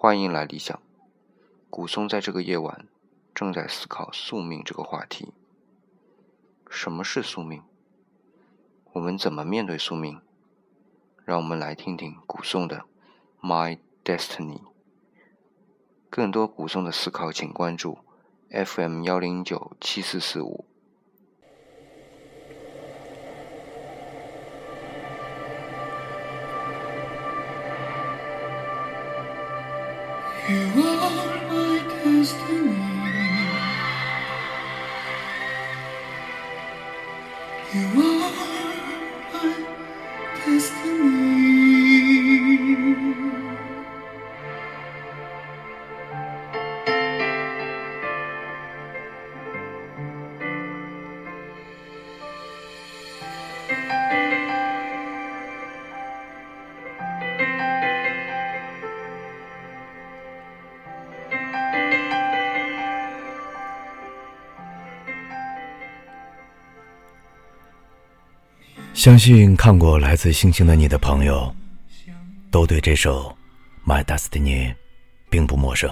欢迎来理想。古松在这个夜晚正在思考宿命这个话题。什么是宿命？我们怎么面对宿命？让我们来听听古松的《My Destiny》。更多古松的思考，请关注 FM 幺零九七四四五。相信看过《来自星星的你》的朋友，都对这首《My Destiny》并不陌生。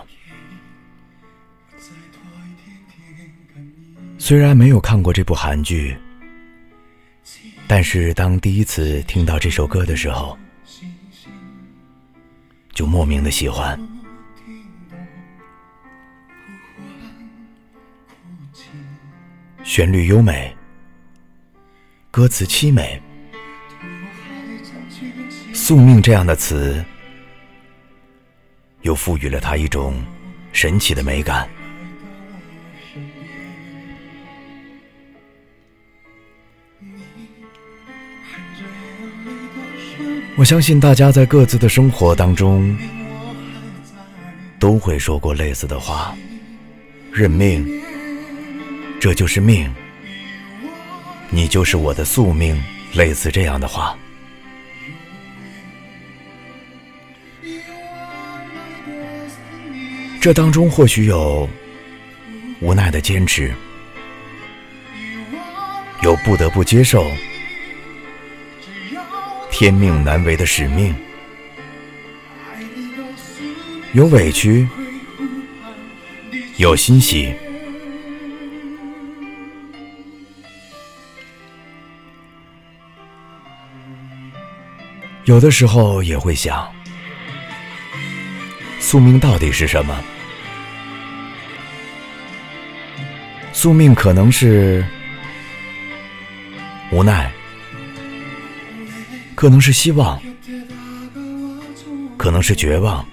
虽然没有看过这部韩剧，但是当第一次听到这首歌的时候，就莫名的喜欢。旋律优美。歌词凄美，宿命这样的词，又赋予了它一种神奇的美感。我相信大家在各自的生活当中，都会说过类似的话：“认命，这就是命。”你就是我的宿命，类似这样的话。这当中或许有无奈的坚持，有不得不接受天命难违的使命，有委屈，有欣喜。有的时候也会想，宿命到底是什么？宿命可能是无奈，可能是希望，可能是绝望，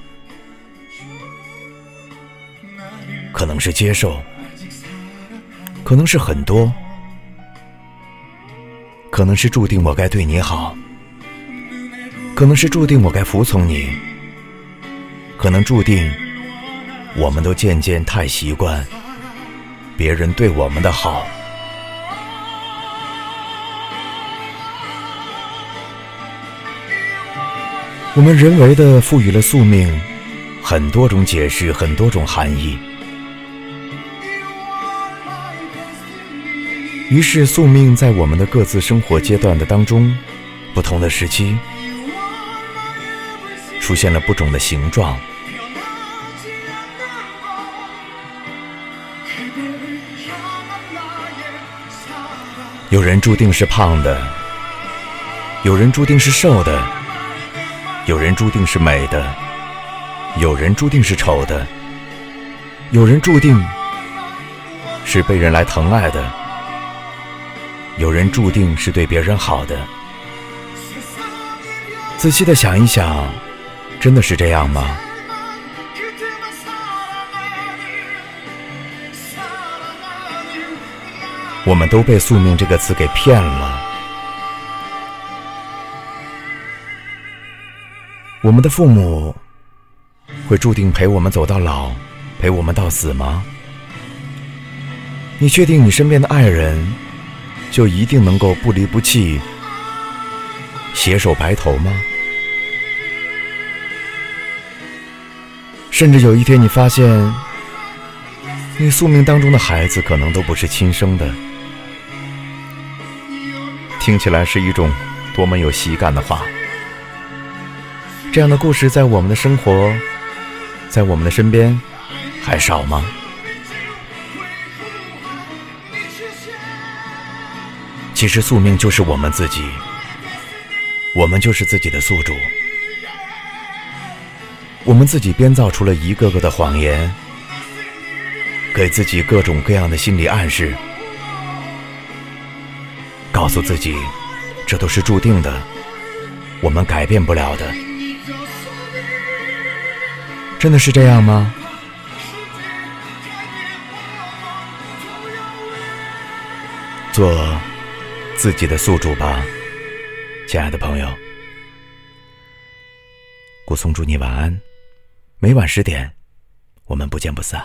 可能是接受，可能是很多，可能是注定我该对你好。可能是注定我该服从你，可能注定我们都渐渐太习惯别人对我们的好。我们人为的赋予了宿命很多种解释，很多种含义，于是宿命在我们的各自生活阶段的当中，不同的时期。出现了不种的形状，有人注定是胖的，有人注定是瘦的，有人注定是美的，有人注定是丑的，有人注定是被人来疼爱的，有人注定是对别人好的。仔细的想一想。真的是这样吗？我们都被“宿命”这个词给骗了。我们的父母会注定陪我们走到老，陪我们到死吗？你确定你身边的爱人就一定能够不离不弃、携手白头吗？甚至有一天，你发现，你宿命当中的孩子可能都不是亲生的。听起来是一种多么有喜感的话。这样的故事在我们的生活，在我们的身边还少吗？其实宿命就是我们自己，我们就是自己的宿主，我们自己编造出了一个个的谎言，给自己各种各样的心理暗示，告诉自己这都是注定的，我们改变不了的。真的是这样吗？做自己的宿主吧，亲爱的朋友。顾松祝你晚安，每晚十点，我们不见不散。